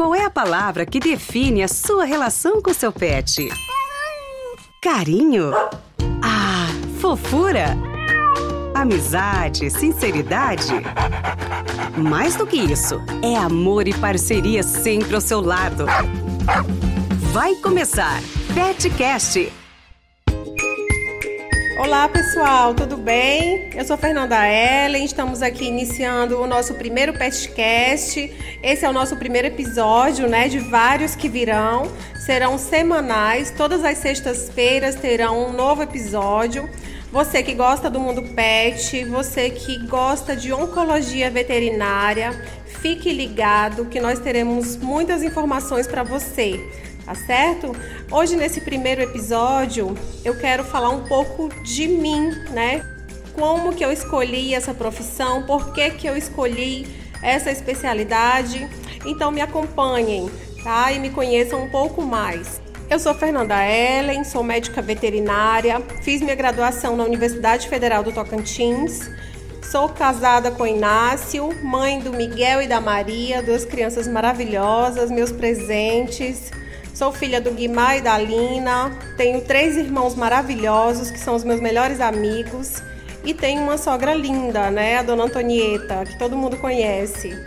qual é a palavra que define a sua relação com seu pet? Carinho? Ah, fofura? Amizade, sinceridade? Mais do que isso, é amor e parceria sempre ao seu lado. Vai começar Petcast Olá pessoal, tudo bem? Eu sou Fernanda Ellen, estamos aqui iniciando o nosso primeiro podcast. Esse é o nosso primeiro episódio, né, de vários que virão. Serão semanais, todas as sextas-feiras terão um novo episódio. Você que gosta do mundo pet, você que gosta de oncologia veterinária, fique ligado que nós teremos muitas informações para você tá certo? Hoje nesse primeiro episódio eu quero falar um pouco de mim, né? Como que eu escolhi essa profissão, por que que eu escolhi essa especialidade. Então me acompanhem, tá? E me conheçam um pouco mais. Eu sou Fernanda Ellen, sou médica veterinária, fiz minha graduação na Universidade Federal do Tocantins. Sou casada com Inácio, mãe do Miguel e da Maria, duas crianças maravilhosas, meus presentes. Sou filha do Guimar e da Lina, tenho três irmãos maravilhosos que são os meus melhores amigos e tenho uma sogra linda, né, a dona Antonieta, que todo mundo conhece.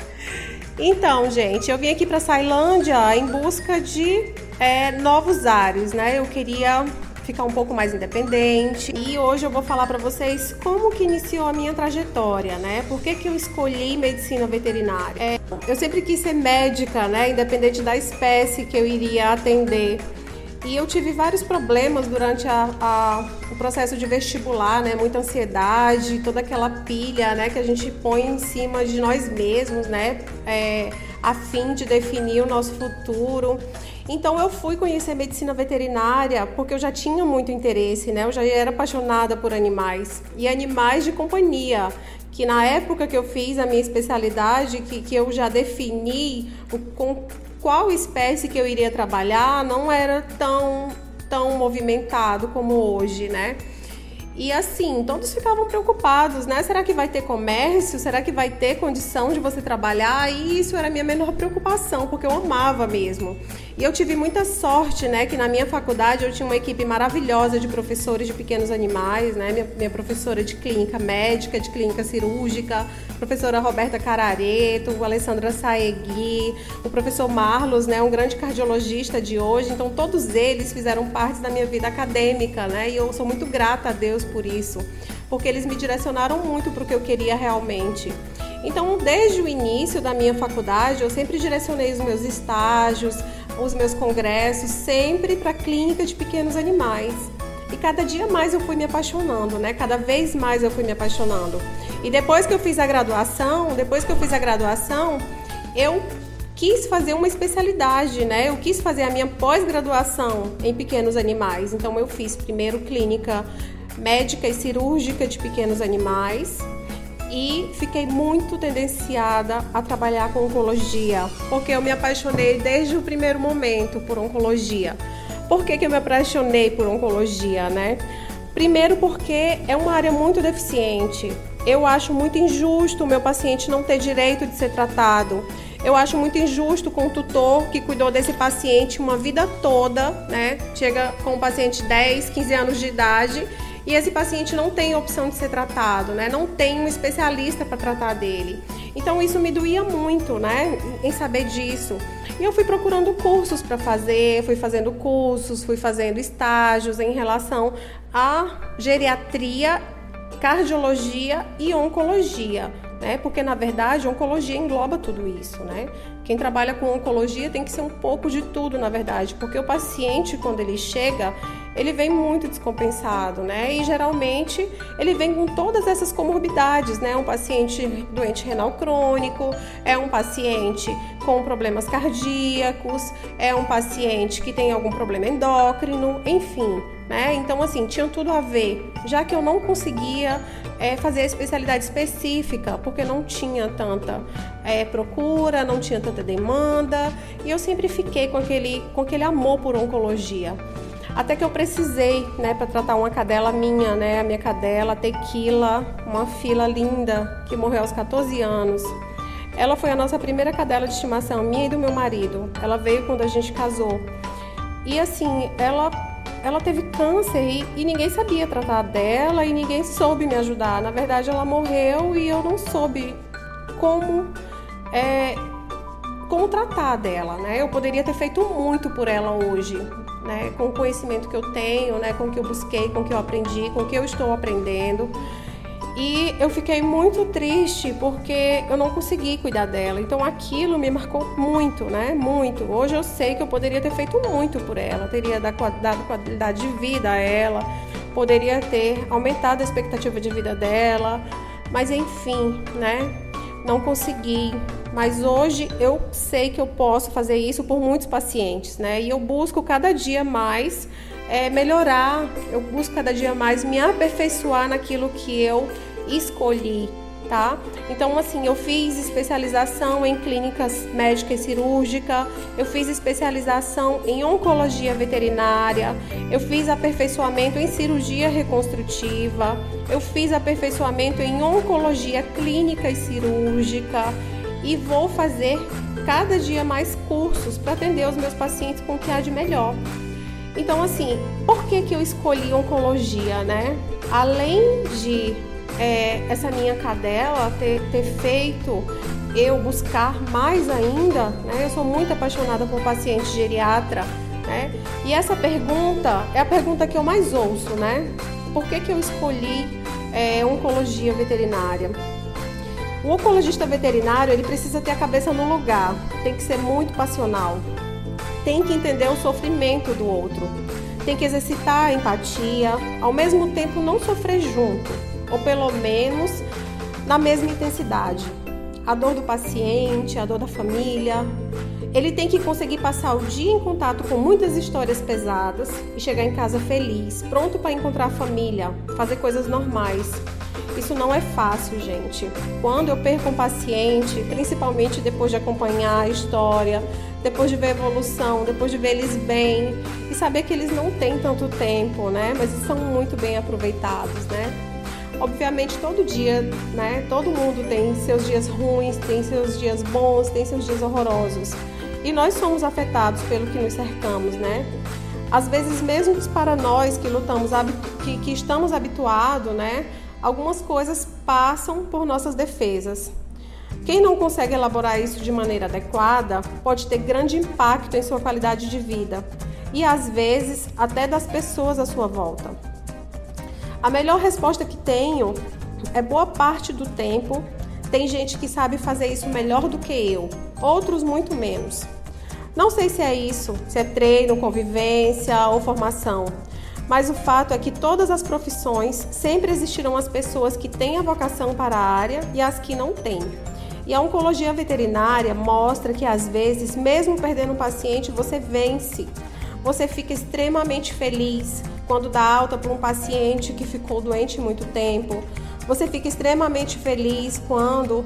Então, gente, eu vim aqui para Sailândia em busca de é, novos ares, né? Eu queria ficar um pouco mais independente. E hoje eu vou falar para vocês como que iniciou a minha trajetória, né? Por que, que eu escolhi medicina veterinária? É, eu sempre quis ser médica, né? Independente da espécie que eu iria atender. E eu tive vários problemas durante a, a, o processo de vestibular, né? Muita ansiedade, toda aquela pilha, né? Que a gente põe em cima de nós mesmos, né? É, a fim de definir o nosso futuro. Então eu fui conhecer medicina veterinária porque eu já tinha muito interesse, né? Eu já era apaixonada por animais e animais de companhia. Que na época que eu fiz a minha especialidade, que, que eu já defini o, com qual espécie que eu iria trabalhar, não era tão, tão movimentado como hoje, né? E assim, todos ficavam preocupados, né? Será que vai ter comércio? Será que vai ter condição de você trabalhar? E isso era a minha menor preocupação, porque eu amava mesmo. E eu tive muita sorte, né, que na minha faculdade eu tinha uma equipe maravilhosa de professores de pequenos animais, né? Minha, minha professora de clínica médica, de clínica cirúrgica, professora Roberta Carareto, Alessandra Saegui, o professor Marlos, né, um grande cardiologista de hoje. Então todos eles fizeram parte da minha vida acadêmica, né? E eu sou muito grata a Deus por isso, porque eles me direcionaram muito para o que eu queria realmente. Então, desde o início da minha faculdade, eu sempre direcionei os meus estágios, os meus congressos sempre para a clínica de pequenos animais. E cada dia mais eu fui me apaixonando, né? Cada vez mais eu fui me apaixonando. E depois que eu fiz a graduação, depois que eu fiz a graduação, eu quis fazer uma especialidade, né? Eu quis fazer a minha pós-graduação em pequenos animais. Então eu fiz primeiro clínica médica e cirúrgica de pequenos animais e fiquei muito tendenciada a trabalhar com oncologia, porque eu me apaixonei desde o primeiro momento por oncologia. Por que, que eu me apaixonei por oncologia, né? Primeiro porque é uma área muito deficiente. Eu acho muito injusto o meu paciente não ter direito de ser tratado. Eu acho muito injusto com o tutor que cuidou desse paciente uma vida toda, né? Chega com o paciente 10, 15 anos de idade e esse paciente não tem opção de ser tratado, né? Não tem um especialista para tratar dele. Então isso me doía muito, né? Em saber disso. E eu fui procurando cursos para fazer, fui fazendo cursos, fui fazendo estágios em relação à geriatria, cardiologia e oncologia né? Porque na verdade, oncologia engloba tudo isso, né? Quem trabalha com oncologia tem que ser um pouco de tudo, na verdade, porque o paciente quando ele chega, ele vem muito descompensado, né? E geralmente ele vem com todas essas comorbidades, né? Um paciente doente renal crônico, é um paciente com problemas cardíacos, é um paciente que tem algum problema endócrino, enfim, né? Então, assim, tinha tudo a ver. Já que eu não conseguia é, fazer a especialidade específica, porque não tinha tanta é, procura, não tinha tanta demanda, e eu sempre fiquei com aquele, com aquele amor por oncologia. Até que eu precisei, né, para tratar uma cadela minha, né, a minha cadela Tequila, uma fila linda, que morreu aos 14 anos. Ela foi a nossa primeira cadela de estimação, minha e do meu marido. Ela veio quando a gente casou. E assim, ela ela teve câncer e, e, ninguém sabia tratar dela e ninguém soube me ajudar. Na verdade, ela morreu e eu não soube como é, como tratar dela, né? Eu poderia ter feito muito por ela hoje, né? Com o conhecimento que eu tenho, né? Com o que eu busquei, com o que eu aprendi, com o que eu estou aprendendo. E eu fiquei muito triste porque eu não consegui cuidar dela. Então aquilo me marcou muito, né? Muito. Hoje eu sei que eu poderia ter feito muito por ela, teria dado qualidade de vida a ela, poderia ter aumentado a expectativa de vida dela, mas enfim, né? Não consegui. Mas hoje eu sei que eu posso fazer isso por muitos pacientes, né? E eu busco cada dia mais é, melhorar, eu busco cada dia mais me aperfeiçoar naquilo que eu escolhi, tá? Então, assim, eu fiz especialização em clínicas médica e cirúrgica, eu fiz especialização em oncologia veterinária, eu fiz aperfeiçoamento em cirurgia reconstrutiva, eu fiz aperfeiçoamento em oncologia clínica e cirúrgica e vou fazer cada dia mais cursos para atender os meus pacientes com o que há de melhor. Então, assim, por que, que eu escolhi oncologia, né? Além de é, essa minha cadela ter, ter feito eu buscar mais ainda, né? Eu sou muito apaixonada por paciente geriatra, né? E essa pergunta é a pergunta que eu mais ouço, né? Por que, que eu escolhi é, oncologia veterinária? O oncologista veterinário ele precisa ter a cabeça no lugar, tem que ser muito passional, tem que entender o sofrimento do outro, tem que exercitar a empatia, ao mesmo tempo não sofrer junto, ou pelo menos na mesma intensidade. A dor do paciente, a dor da família. Ele tem que conseguir passar o dia em contato com muitas histórias pesadas e chegar em casa feliz, pronto para encontrar a família, fazer coisas normais. Isso não é fácil, gente. Quando eu perco um paciente, principalmente depois de acompanhar a história, depois de ver a evolução, depois de ver eles bem e saber que eles não têm tanto tempo, né? Mas são muito bem aproveitados, né? Obviamente todo dia, né? Todo mundo tem seus dias ruins, tem seus dias bons, tem seus dias horrorosos. E nós somos afetados pelo que nos cercamos, né? Às vezes mesmo para nós que lutamos, que, que estamos habituados, né? Algumas coisas passam por nossas defesas. Quem não consegue elaborar isso de maneira adequada pode ter grande impacto em sua qualidade de vida e às vezes até das pessoas à sua volta. A melhor resposta que tenho é boa parte do tempo tem gente que sabe fazer isso melhor do que eu, outros muito menos. Não sei se é isso, se é treino, convivência ou formação, mas o fato é que todas as profissões sempre existirão as pessoas que têm a vocação para a área e as que não têm. E a oncologia veterinária mostra que às vezes, mesmo perdendo um paciente, você vence. Você fica extremamente feliz quando dá alta para um paciente que ficou doente muito tempo. Você fica extremamente feliz quando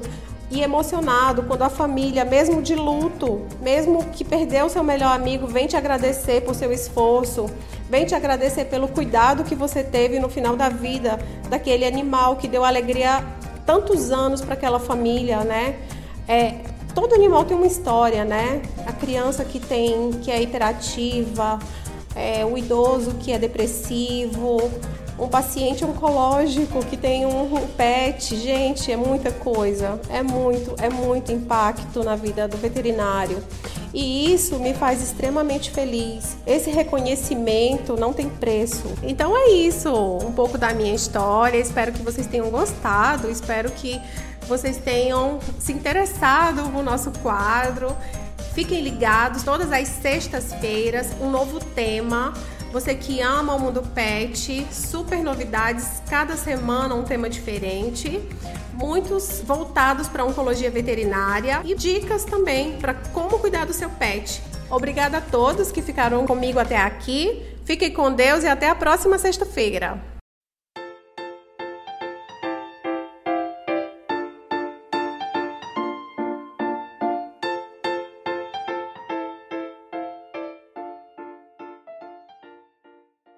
e emocionado quando a família, mesmo de luto, mesmo que perdeu seu melhor amigo, vem te agradecer por seu esforço, vem te agradecer pelo cuidado que você teve no final da vida daquele animal que deu alegria tantos anos para aquela família, né? É, todo animal tem uma história, né? A criança que tem, que é hiperativa, é, o idoso que é depressivo, um paciente oncológico que tem um pet, gente, é muita coisa, é muito, é muito impacto na vida do veterinário. E isso me faz extremamente feliz. Esse reconhecimento não tem preço. Então é isso, um pouco da minha história. Espero que vocês tenham gostado, espero que vocês tenham se interessado no nosso quadro. Fiquem ligados, todas as sextas-feiras, um novo tema. Você que ama o mundo pet, super novidades, cada semana um tema diferente muitos voltados para oncologia veterinária e dicas também para como cuidar do seu pet. Obrigada a todos que ficaram comigo até aqui. Fiquem com Deus e até a próxima sexta-feira.